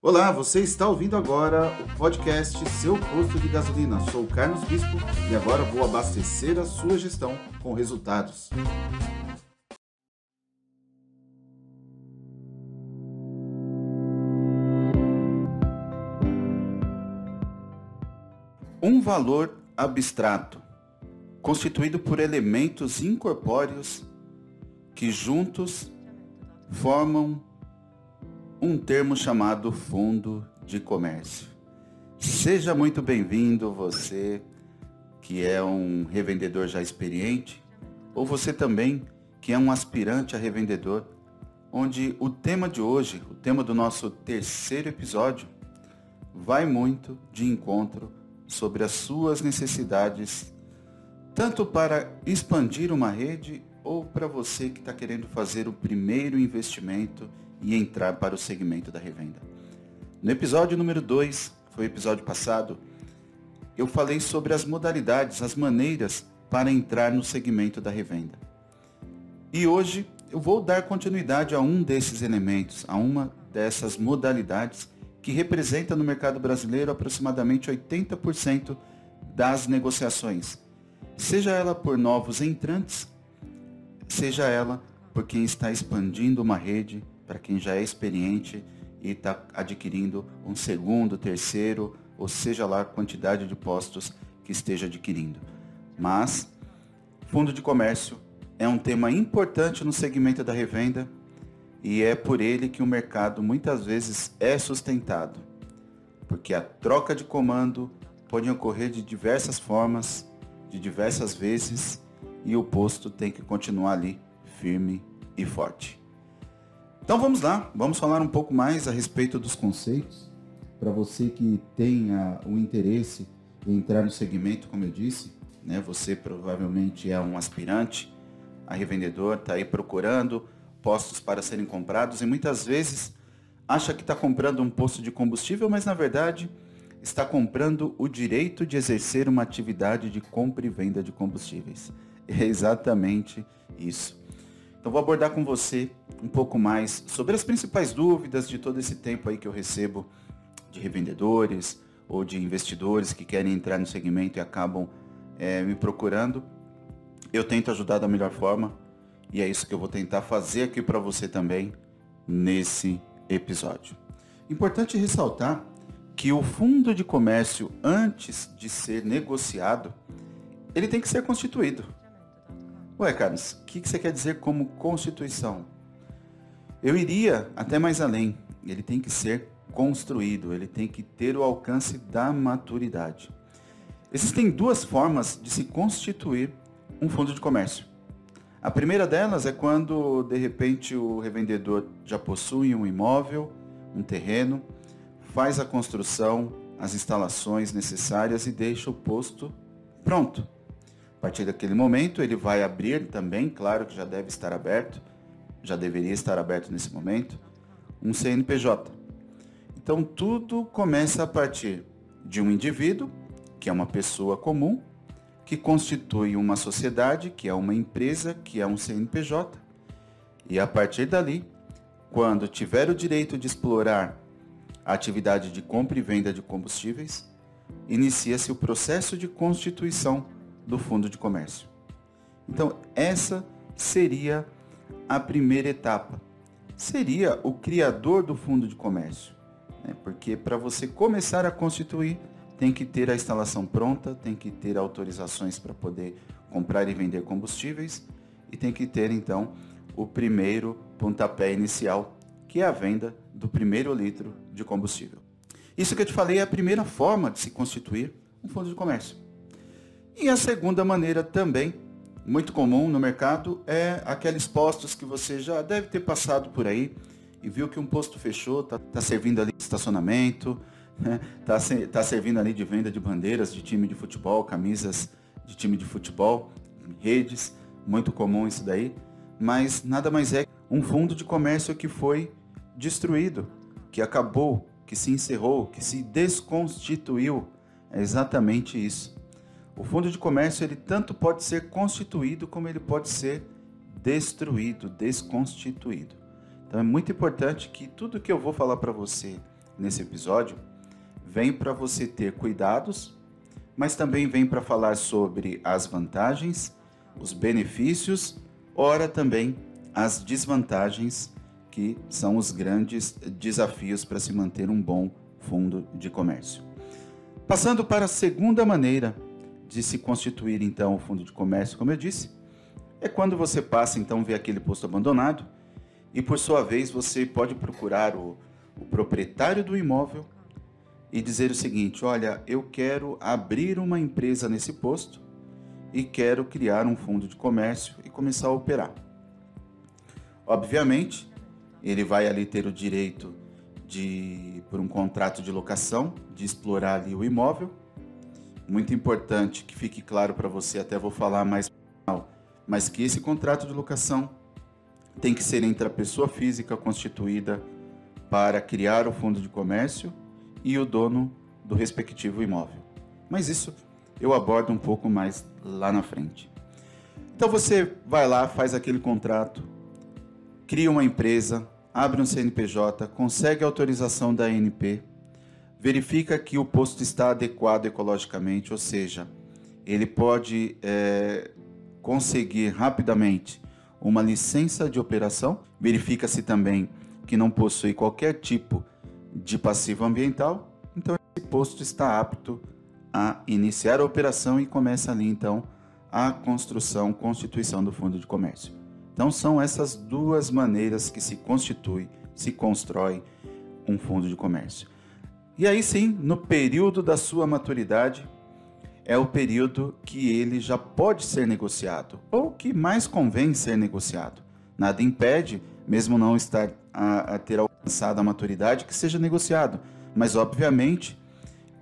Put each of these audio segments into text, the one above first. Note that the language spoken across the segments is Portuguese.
Olá, você está ouvindo agora o podcast Seu Posto de Gasolina. Sou o Carlos Bispo e agora vou abastecer a sua gestão com resultados. Um valor abstrato, constituído por elementos incorpóreos que juntos formam um termo chamado fundo de comércio. Seja muito bem-vindo você que é um revendedor já experiente ou você também que é um aspirante a revendedor, onde o tema de hoje, o tema do nosso terceiro episódio, vai muito de encontro sobre as suas necessidades, tanto para expandir uma rede ou para você que está querendo fazer o primeiro investimento e entrar para o segmento da revenda. No episódio número 2, foi o episódio passado, eu falei sobre as modalidades, as maneiras para entrar no segmento da revenda. E hoje eu vou dar continuidade a um desses elementos, a uma dessas modalidades que representa no mercado brasileiro aproximadamente 80% das negociações, seja ela por novos entrantes, seja ela por quem está expandindo uma rede para quem já é experiente e está adquirindo um segundo, terceiro, ou seja lá a quantidade de postos que esteja adquirindo. Mas, fundo de comércio é um tema importante no segmento da revenda e é por ele que o mercado muitas vezes é sustentado, porque a troca de comando pode ocorrer de diversas formas, de diversas vezes, e o posto tem que continuar ali firme e forte. Então vamos lá, vamos falar um pouco mais a respeito dos conceitos. Para você que tenha o interesse em entrar no segmento, como eu disse, né, você provavelmente é um aspirante a revendedor, está aí procurando postos para serem comprados e muitas vezes acha que está comprando um posto de combustível, mas na verdade está comprando o direito de exercer uma atividade de compra e venda de combustíveis. É exatamente isso. Então vou abordar com você um pouco mais sobre as principais dúvidas de todo esse tempo aí que eu recebo de revendedores ou de investidores que querem entrar no segmento e acabam é, me procurando. Eu tento ajudar da melhor forma e é isso que eu vou tentar fazer aqui para você também nesse episódio. Importante ressaltar que o fundo de comércio, antes de ser negociado, ele tem que ser constituído. Ué, Carlos, o que, que você quer dizer como constituição? Eu iria até mais além. Ele tem que ser construído, ele tem que ter o alcance da maturidade. Existem duas formas de se constituir um fundo de comércio. A primeira delas é quando, de repente, o revendedor já possui um imóvel, um terreno, faz a construção, as instalações necessárias e deixa o posto pronto. A partir daquele momento, ele vai abrir também, claro que já deve estar aberto, já deveria estar aberto nesse momento, um CNPJ. Então, tudo começa a partir de um indivíduo, que é uma pessoa comum, que constitui uma sociedade, que é uma empresa, que é um CNPJ. E a partir dali, quando tiver o direito de explorar a atividade de compra e venda de combustíveis, inicia-se o processo de constituição do fundo de comércio. Então, essa seria a primeira etapa. Seria o criador do fundo de comércio. Né? Porque para você começar a constituir, tem que ter a instalação pronta, tem que ter autorizações para poder comprar e vender combustíveis e tem que ter então o primeiro pontapé inicial, que é a venda do primeiro litro de combustível. Isso que eu te falei é a primeira forma de se constituir um fundo de comércio. E a segunda maneira também, muito comum no mercado, é aqueles postos que você já deve ter passado por aí e viu que um posto fechou, está tá servindo ali de estacionamento, está né? Tá, tá servindo ali de venda de bandeiras de time de futebol, camisas de time de futebol, redes, muito comum isso daí, mas nada mais é um fundo de comércio que foi destruído, que acabou, que se encerrou, que se desconstituiu. É exatamente isso. O fundo de comércio ele tanto pode ser constituído como ele pode ser destruído, desconstituído. Então é muito importante que tudo que eu vou falar para você nesse episódio vem para você ter cuidados, mas também vem para falar sobre as vantagens, os benefícios, ora também as desvantagens que são os grandes desafios para se manter um bom fundo de comércio. Passando para a segunda maneira de se constituir então o fundo de comércio, como eu disse, é quando você passa então ver aquele posto abandonado e por sua vez você pode procurar o, o proprietário do imóvel e dizer o seguinte: olha, eu quero abrir uma empresa nesse posto e quero criar um fundo de comércio e começar a operar. Obviamente, ele vai ali ter o direito de, por um contrato de locação, de explorar ali o imóvel. Muito importante que fique claro para você, até vou falar mais mas que esse contrato de locação tem que ser entre a pessoa física constituída para criar o fundo de comércio e o dono do respectivo imóvel. Mas isso eu abordo um pouco mais lá na frente. Então você vai lá, faz aquele contrato, cria uma empresa, abre um CNPJ, consegue autorização da ANP, verifica que o posto está adequado ecologicamente, ou seja, ele pode é, conseguir rapidamente uma licença de operação, verifica-se também que não possui qualquer tipo de passivo ambiental, então esse posto está apto a iniciar a operação e começa ali então a construção, constituição do fundo de comércio. Então são essas duas maneiras que se constitui, se constrói um fundo de comércio. E aí sim, no período da sua maturidade, é o período que ele já pode ser negociado, ou que mais convém ser negociado. Nada impede, mesmo não estar a, a ter alcançado a maturidade, que seja negociado. Mas, obviamente,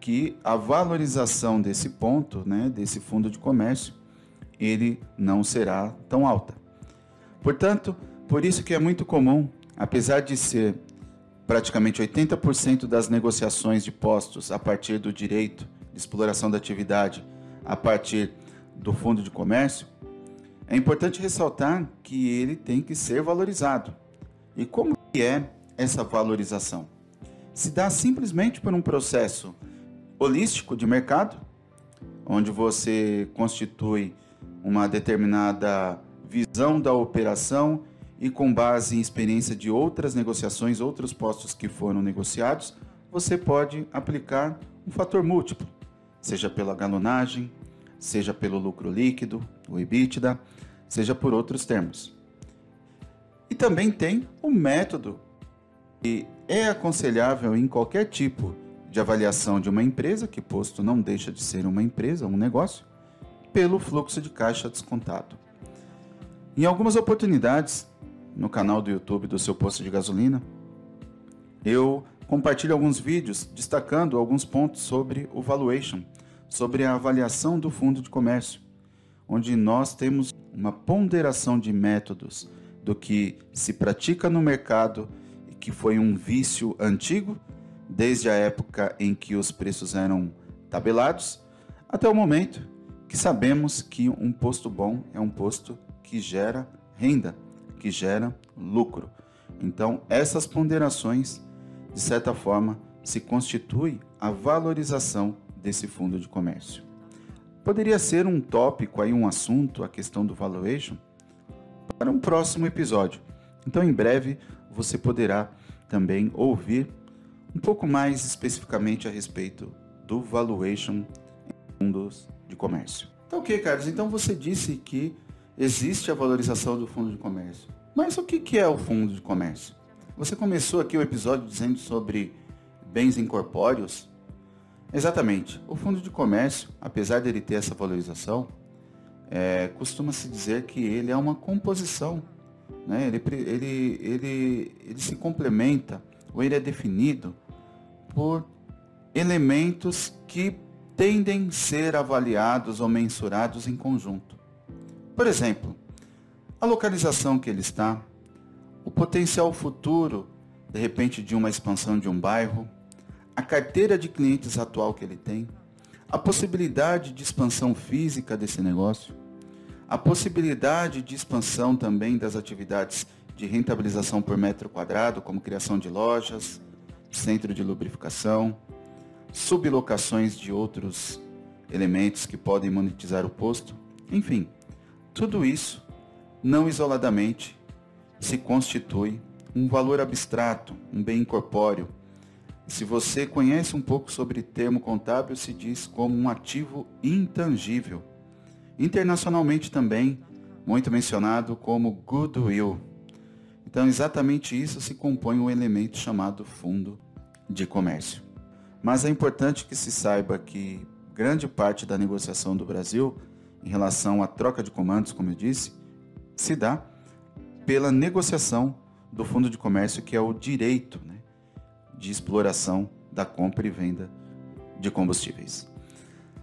que a valorização desse ponto, né, desse fundo de comércio, ele não será tão alta. Portanto, por isso que é muito comum, apesar de ser praticamente 80% das negociações de postos a partir do direito de exploração da atividade a partir do fundo de comércio, é importante ressaltar que ele tem que ser valorizado. E como é essa valorização? Se dá simplesmente por um processo holístico de mercado, onde você constitui uma determinada visão da operação e com base em experiência de outras negociações, outros postos que foram negociados, você pode aplicar um fator múltiplo seja pela galonagem, seja pelo lucro líquido, o EBITDA, seja por outros termos. E também tem o método que é aconselhável em qualquer tipo de avaliação de uma empresa, que posto não deixa de ser uma empresa, um negócio, pelo fluxo de caixa descontado. Em algumas oportunidades, no canal do YouTube do seu posto de gasolina, eu compartilho alguns vídeos destacando alguns pontos sobre o valuation, sobre a avaliação do fundo de comércio, onde nós temos uma ponderação de métodos do que se pratica no mercado e que foi um vício antigo, desde a época em que os preços eram tabelados, até o momento que sabemos que um posto bom é um posto que gera renda, que gera lucro. Então, essas ponderações de certa forma, se constitui a valorização desse fundo de comércio. Poderia ser um tópico aí, um assunto, a questão do valuation, para um próximo episódio. Então, em breve, você poderá também ouvir um pouco mais especificamente a respeito do valuation em fundos de comércio. Então, ok, Carlos. Então, você disse que existe a valorização do fundo de comércio. Mas o que é o fundo de comércio? Você começou aqui o episódio dizendo sobre bens incorpóreos. Exatamente. O fundo de comércio, apesar dele ter essa valorização, é, costuma-se dizer que ele é uma composição. Né? Ele, ele, ele, ele se complementa, ou ele é definido por elementos que tendem a ser avaliados ou mensurados em conjunto. Por exemplo, a localização que ele está, o potencial futuro, de repente, de uma expansão de um bairro, a carteira de clientes atual que ele tem, a possibilidade de expansão física desse negócio, a possibilidade de expansão também das atividades de rentabilização por metro quadrado, como criação de lojas, centro de lubrificação, sublocações de outros elementos que podem monetizar o posto, enfim, tudo isso, não isoladamente, se constitui um valor abstrato, um bem incorpóreo. Se você conhece um pouco sobre termo contábil, se diz como um ativo intangível. Internacionalmente também, muito mencionado como goodwill. Então, exatamente isso se compõe um elemento chamado fundo de comércio. Mas é importante que se saiba que grande parte da negociação do Brasil em relação à troca de comandos, como eu disse, se dá pela negociação do fundo de comércio, que é o direito né, de exploração da compra e venda de combustíveis.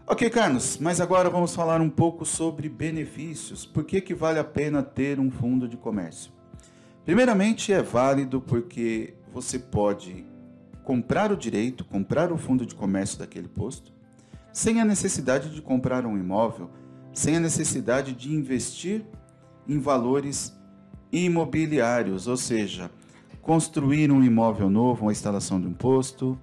Ok, Carlos, mas agora vamos falar um pouco sobre benefícios. Por que, que vale a pena ter um fundo de comércio? Primeiramente, é válido porque você pode comprar o direito, comprar o fundo de comércio daquele posto, sem a necessidade de comprar um imóvel, sem a necessidade de investir em valores imobiliários, ou seja, construir um imóvel novo, uma instalação de um posto,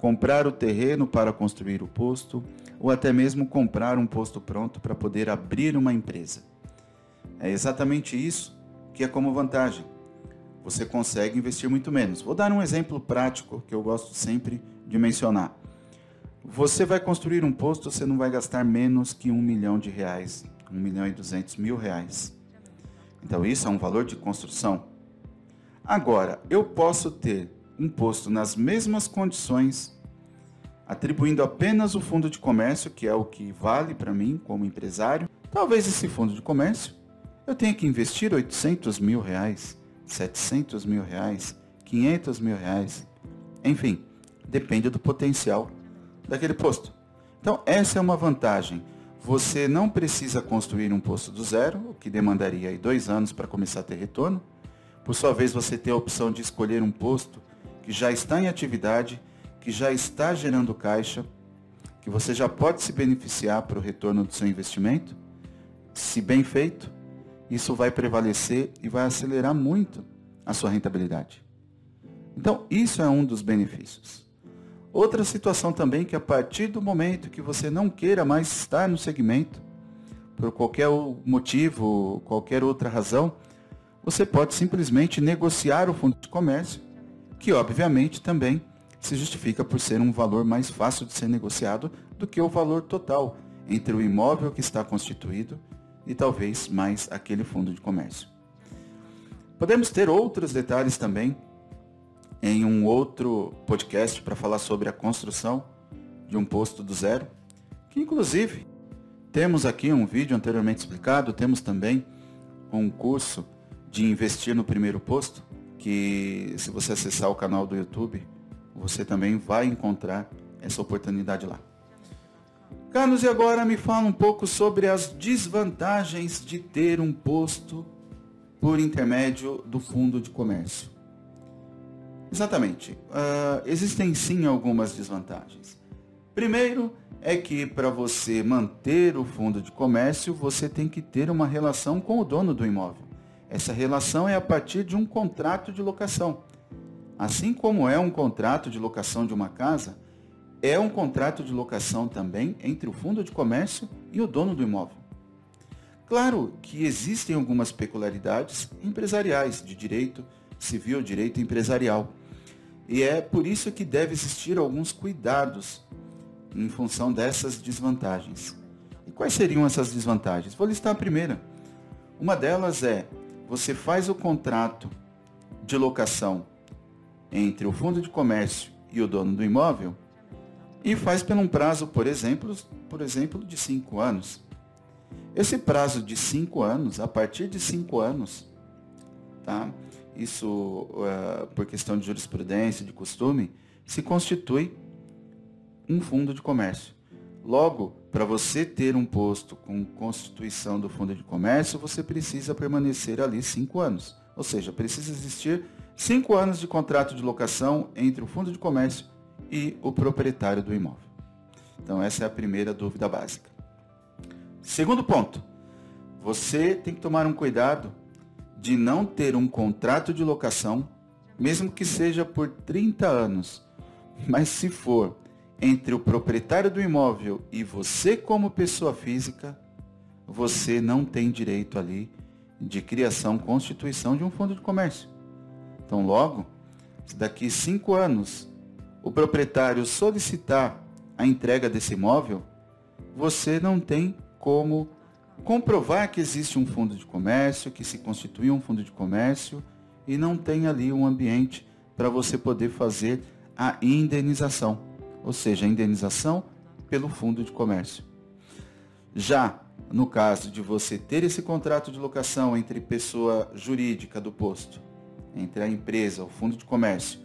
comprar o terreno para construir o posto, ou até mesmo comprar um posto pronto para poder abrir uma empresa. É exatamente isso que é como vantagem. Você consegue investir muito menos. Vou dar um exemplo prático que eu gosto sempre de mencionar. Você vai construir um posto, você não vai gastar menos que um milhão de reais, um milhão e duzentos mil reais. Então isso é um valor de construção. Agora, eu posso ter um posto nas mesmas condições, atribuindo apenas o fundo de comércio, que é o que vale para mim como empresário. Talvez esse fundo de comércio eu tenha que investir 800 mil reais, 700 mil reais, 500 mil reais. Enfim, depende do potencial daquele posto. Então, essa é uma vantagem. Você não precisa construir um posto do zero, o que demandaria aí dois anos para começar a ter retorno. Por sua vez, você tem a opção de escolher um posto que já está em atividade, que já está gerando caixa, que você já pode se beneficiar para o retorno do seu investimento. Se bem feito, isso vai prevalecer e vai acelerar muito a sua rentabilidade. Então, isso é um dos benefícios. Outra situação também que a partir do momento que você não queira mais estar no segmento, por qualquer motivo, qualquer outra razão, você pode simplesmente negociar o fundo de comércio, que obviamente também se justifica por ser um valor mais fácil de ser negociado do que o valor total entre o imóvel que está constituído e talvez mais aquele fundo de comércio. Podemos ter outros detalhes também em um outro podcast para falar sobre a construção de um posto do zero, que inclusive temos aqui um vídeo anteriormente explicado, temos também um curso de investir no primeiro posto, que se você acessar o canal do YouTube, você também vai encontrar essa oportunidade lá. Carlos, e agora me fala um pouco sobre as desvantagens de ter um posto por intermédio do fundo de comércio. Exatamente. Uh, existem sim algumas desvantagens. Primeiro é que para você manter o fundo de comércio, você tem que ter uma relação com o dono do imóvel. Essa relação é a partir de um contrato de locação. Assim como é um contrato de locação de uma casa, é um contrato de locação também entre o fundo de comércio e o dono do imóvel. Claro que existem algumas peculiaridades empresariais de direito civil, direito empresarial e é por isso que deve existir alguns cuidados em função dessas desvantagens. E quais seriam essas desvantagens? Vou listar a primeira. Uma delas é você faz o contrato de locação entre o fundo de comércio e o dono do imóvel e faz por um prazo, por exemplo, por exemplo, de cinco anos. Esse prazo de cinco anos, a partir de cinco anos, tá? Isso uh, por questão de jurisprudência, de costume, se constitui um fundo de comércio. Logo, para você ter um posto com constituição do fundo de comércio, você precisa permanecer ali cinco anos. Ou seja, precisa existir cinco anos de contrato de locação entre o fundo de comércio e o proprietário do imóvel. Então, essa é a primeira dúvida básica. Segundo ponto, você tem que tomar um cuidado de não ter um contrato de locação, mesmo que seja por 30 anos, Mas se for entre o proprietário do imóvel e você como pessoa física, você não tem direito ali de criação, constituição de um fundo de comércio. Então, logo, se daqui cinco anos o proprietário solicitar a entrega desse imóvel, você não tem como comprovar que existe um fundo de comércio, que se constitui um fundo de comércio e não tem ali um ambiente para você poder fazer a indenização, ou seja, a indenização pelo fundo de comércio. Já no caso de você ter esse contrato de locação entre pessoa jurídica do posto, entre a empresa, o fundo de comércio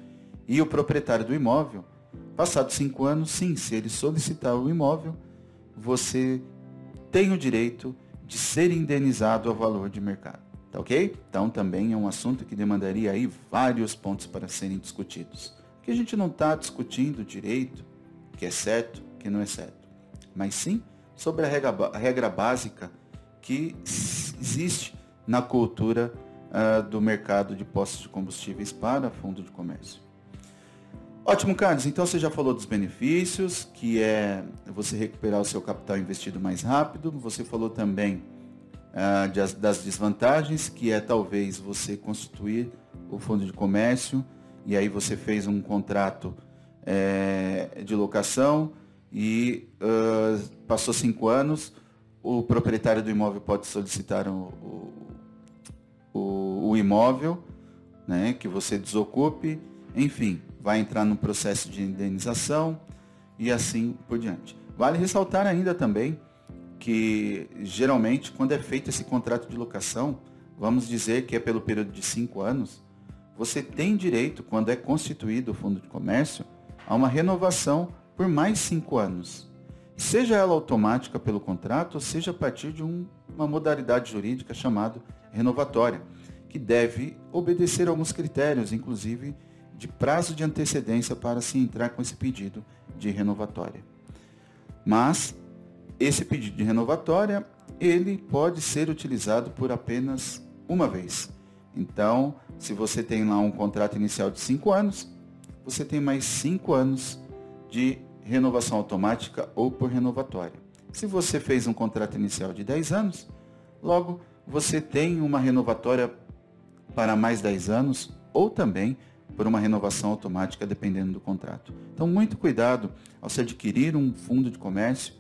e o proprietário do imóvel, passados cinco anos, sim, se ele solicitar o imóvel, você tem o direito de ser indenizado ao valor de mercado. Tá ok? Então também é um assunto que demandaria aí vários pontos para serem discutidos. Que a gente não está discutindo direito, que é certo, que não é certo. Mas sim sobre a regra, a regra básica que existe na cultura uh, do mercado de postos de combustíveis para fundo de comércio. Ótimo, Carlos. Então você já falou dos benefícios, que é você recuperar o seu capital investido mais rápido. Você falou também uh, de, das desvantagens, que é talvez você constituir o fundo de comércio e aí você fez um contrato é, de locação e uh, passou cinco anos, o proprietário do imóvel pode solicitar o, o, o imóvel, né, que você desocupe, enfim, vai entrar no processo de indenização e assim por diante. Vale ressaltar ainda também que geralmente quando é feito esse contrato de locação, vamos dizer que é pelo período de cinco anos, você tem direito, quando é constituído o fundo de comércio, a uma renovação por mais cinco anos. Seja ela automática pelo contrato, ou seja a partir de um, uma modalidade jurídica chamada renovatória, que deve obedecer a alguns critérios, inclusive de prazo de antecedência para se entrar com esse pedido de renovatória. Mas esse pedido de renovatória, ele pode ser utilizado por apenas uma vez. Então, se você tem lá um contrato inicial de cinco anos, você tem mais cinco anos de renovação automática ou por renovatória. Se você fez um contrato inicial de 10 anos, logo você tem uma renovatória para mais 10 anos ou também por uma renovação automática, dependendo do contrato. Então, muito cuidado ao se adquirir um fundo de comércio.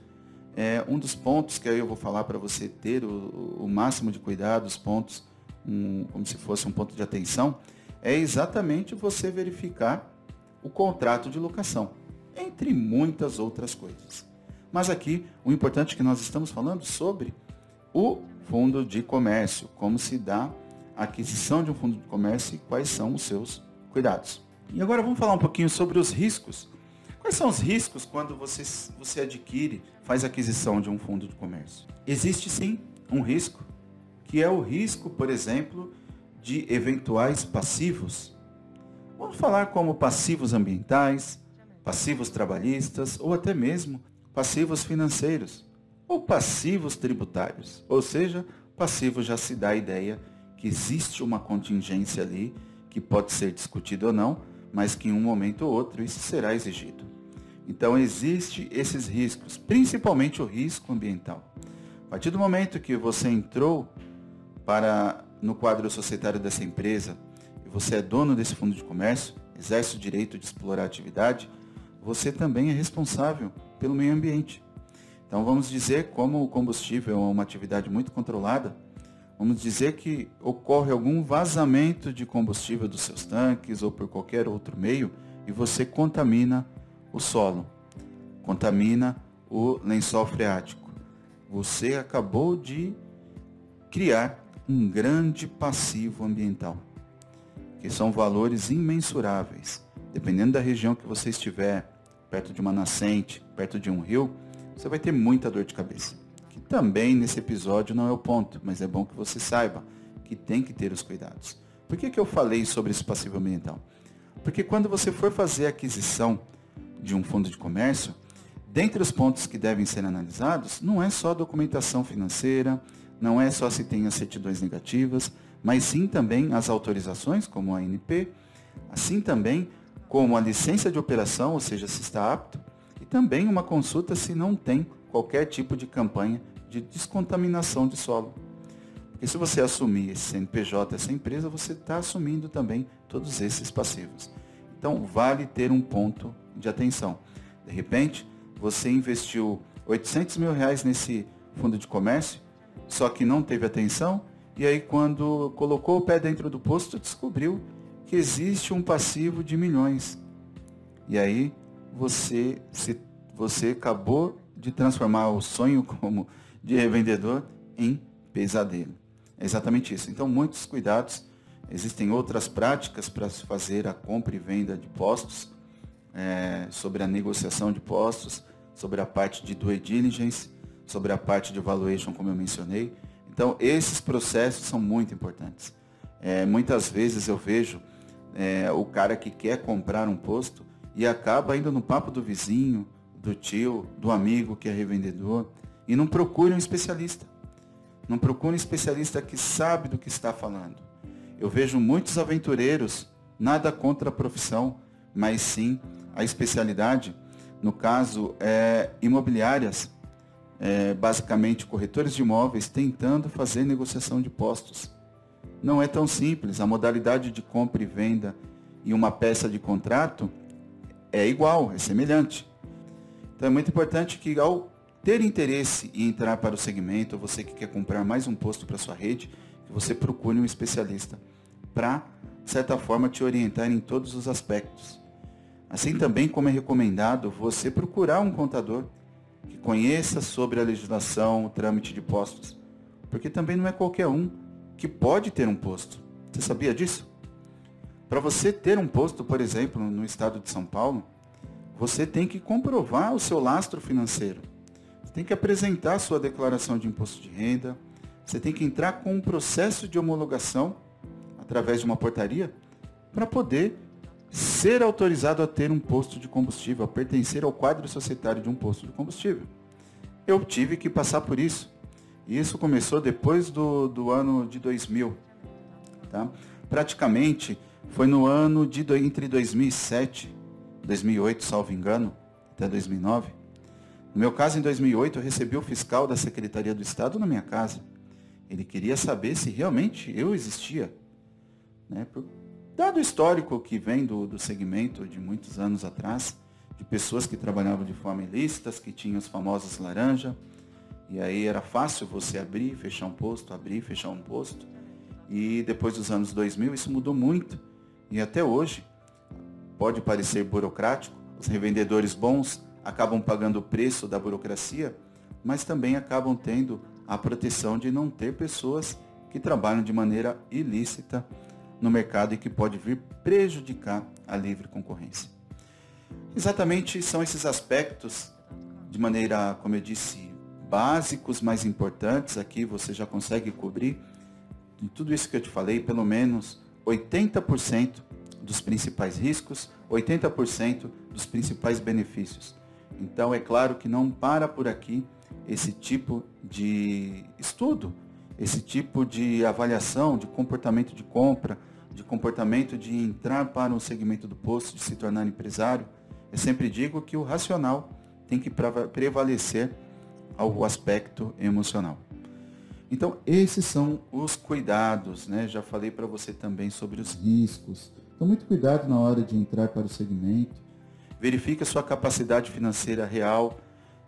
É um dos pontos que aí eu vou falar para você ter o, o, máximo de cuidado, os pontos, um, como se fosse um ponto de atenção, é exatamente você verificar o contrato de locação, entre muitas outras coisas. Mas aqui, o importante é que nós estamos falando sobre o fundo de comércio, como se dá a aquisição de um fundo de comércio e quais são os seus cuidados. E agora vamos falar um pouquinho sobre os riscos. Quais são os riscos quando você, você adquire, faz aquisição de um fundo de comércio? Existe sim um risco, que é o risco, por exemplo, de eventuais passivos. Vamos falar como passivos ambientais, passivos trabalhistas ou até mesmo passivos financeiros ou passivos tributários. Ou seja, passivo já se dá a ideia que existe uma contingência ali que pode ser discutido ou não, mas que em um momento ou outro isso será exigido. Então existe esses riscos, principalmente o risco ambiental. A partir do momento que você entrou para no quadro societário dessa empresa e você é dono desse fundo de comércio, exerce o direito de explorar a atividade, você também é responsável pelo meio ambiente. Então vamos dizer, como o combustível é uma atividade muito controlada, vamos dizer que ocorre algum vazamento de combustível dos seus tanques ou por qualquer outro meio e você contamina o solo, contamina o lençol freático. Você acabou de criar um grande passivo ambiental, que são valores imensuráveis. Dependendo da região que você estiver, perto de uma nascente, perto de um rio, você vai ter muita dor de cabeça também nesse episódio não é o ponto, mas é bom que você saiba que tem que ter os cuidados. Por que, que eu falei sobre esse passivo ambiental? Porque quando você for fazer a aquisição de um fundo de comércio, dentre os pontos que devem ser analisados, não é só a documentação financeira, não é só se tem as certidões negativas, mas sim também as autorizações, como a ANP, assim também como a licença de operação, ou seja, se está apto, e também uma consulta se não tem qualquer tipo de campanha de descontaminação de solo. Porque se você assumir esse CNPJ, essa empresa, você está assumindo também todos esses passivos. Então, vale ter um ponto de atenção. De repente, você investiu 800 mil reais nesse fundo de comércio, só que não teve atenção, e aí quando colocou o pé dentro do posto, descobriu que existe um passivo de milhões. E aí você, se, você acabou de transformar o sonho como de revendedor em pesadelo. É exatamente isso. Então, muitos cuidados. Existem outras práticas para se fazer a compra e venda de postos, é, sobre a negociação de postos, sobre a parte de due diligence, sobre a parte de valuation, como eu mencionei. Então, esses processos são muito importantes. É, muitas vezes eu vejo é, o cara que quer comprar um posto e acaba indo no papo do vizinho, do tio, do amigo que é revendedor e não procura um especialista. Não procura um especialista que sabe do que está falando. Eu vejo muitos aventureiros, nada contra a profissão, mas sim a especialidade, no caso, é, imobiliárias, é, basicamente corretores de imóveis, tentando fazer negociação de postos. Não é tão simples. A modalidade de compra e venda e uma peça de contrato é igual, é semelhante. Então é muito importante que ao ter interesse em entrar para o segmento, você que quer comprar mais um posto para sua rede, que você procure um especialista para, de certa forma, te orientar em todos os aspectos. Assim também como é recomendado você procurar um contador que conheça sobre a legislação, o trâmite de postos, porque também não é qualquer um que pode ter um posto. Você sabia disso? Para você ter um posto, por exemplo, no estado de São Paulo, você tem que comprovar o seu lastro financeiro. Você tem que apresentar a sua declaração de imposto de renda. Você tem que entrar com um processo de homologação através de uma portaria para poder ser autorizado a ter um posto de combustível, a pertencer ao quadro societário de um posto de combustível. Eu tive que passar por isso. E isso começou depois do, do ano de 2000. Tá? Praticamente foi no ano de entre 2007 2008, salvo engano, até 2009. No meu caso, em 2008, eu recebi o fiscal da Secretaria do Estado na minha casa. Ele queria saber se realmente eu existia. Né? Dado o histórico que vem do, do segmento de muitos anos atrás, de pessoas que trabalhavam de forma ilícita, que tinham os famosos laranja, e aí era fácil você abrir, fechar um posto, abrir, fechar um posto. E depois dos anos 2000 isso mudou muito. E até hoje pode parecer burocrático, os revendedores bons acabam pagando o preço da burocracia, mas também acabam tendo a proteção de não ter pessoas que trabalham de maneira ilícita no mercado e que pode vir prejudicar a livre concorrência. Exatamente são esses aspectos, de maneira, como eu disse, básicos, mais importantes, aqui você já consegue cobrir, de tudo isso que eu te falei, pelo menos 80% dos principais riscos, 80% dos principais benefícios. Então é claro que não para por aqui esse tipo de estudo, esse tipo de avaliação de comportamento de compra, de comportamento de entrar para um segmento do posto, de se tornar empresário. Eu sempre digo que o racional tem que prevalecer ao aspecto emocional. Então, esses são os cuidados, né? Já falei para você também sobre os riscos, então, muito cuidado na hora de entrar para o segmento. Verifique a sua capacidade financeira real.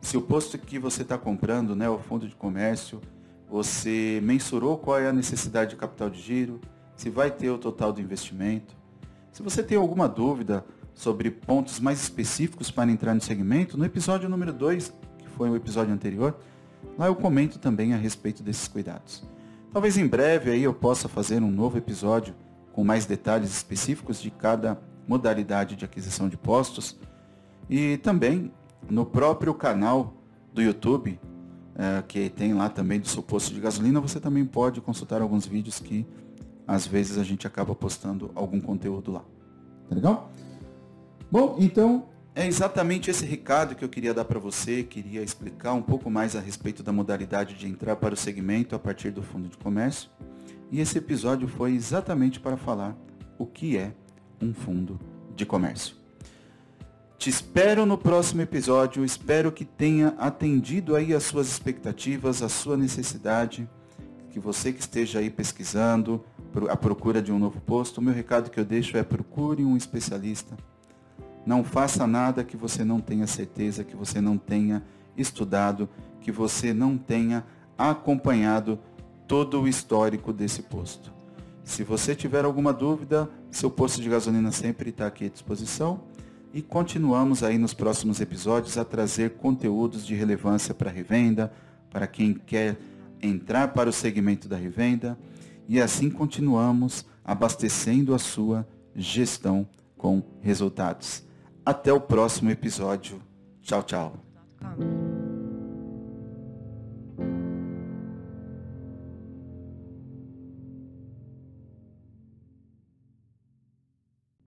Se o posto que você está comprando, né, o fundo de comércio, você mensurou qual é a necessidade de capital de giro, se vai ter o total do investimento. Se você tem alguma dúvida sobre pontos mais específicos para entrar no segmento, no episódio número 2, que foi o episódio anterior, lá eu comento também a respeito desses cuidados. Talvez em breve aí eu possa fazer um novo episódio com mais detalhes específicos de cada modalidade de aquisição de postos. E também no próprio canal do YouTube, é, que tem lá também do seu posto de gasolina, você também pode consultar alguns vídeos que às vezes a gente acaba postando algum conteúdo lá. Tá legal? Bom, então é exatamente esse recado que eu queria dar para você, queria explicar um pouco mais a respeito da modalidade de entrar para o segmento a partir do fundo de comércio. E esse episódio foi exatamente para falar o que é um fundo de comércio. Te espero no próximo episódio, espero que tenha atendido aí as suas expectativas, a sua necessidade, que você que esteja aí pesquisando, à procura de um novo posto, o meu recado que eu deixo é procure um especialista. Não faça nada que você não tenha certeza, que você não tenha estudado, que você não tenha acompanhado todo o histórico desse posto. Se você tiver alguma dúvida, seu posto de gasolina sempre está aqui à disposição. E continuamos aí nos próximos episódios a trazer conteúdos de relevância para revenda, para quem quer entrar para o segmento da revenda. E assim continuamos abastecendo a sua gestão com resultados. Até o próximo episódio. Tchau, tchau.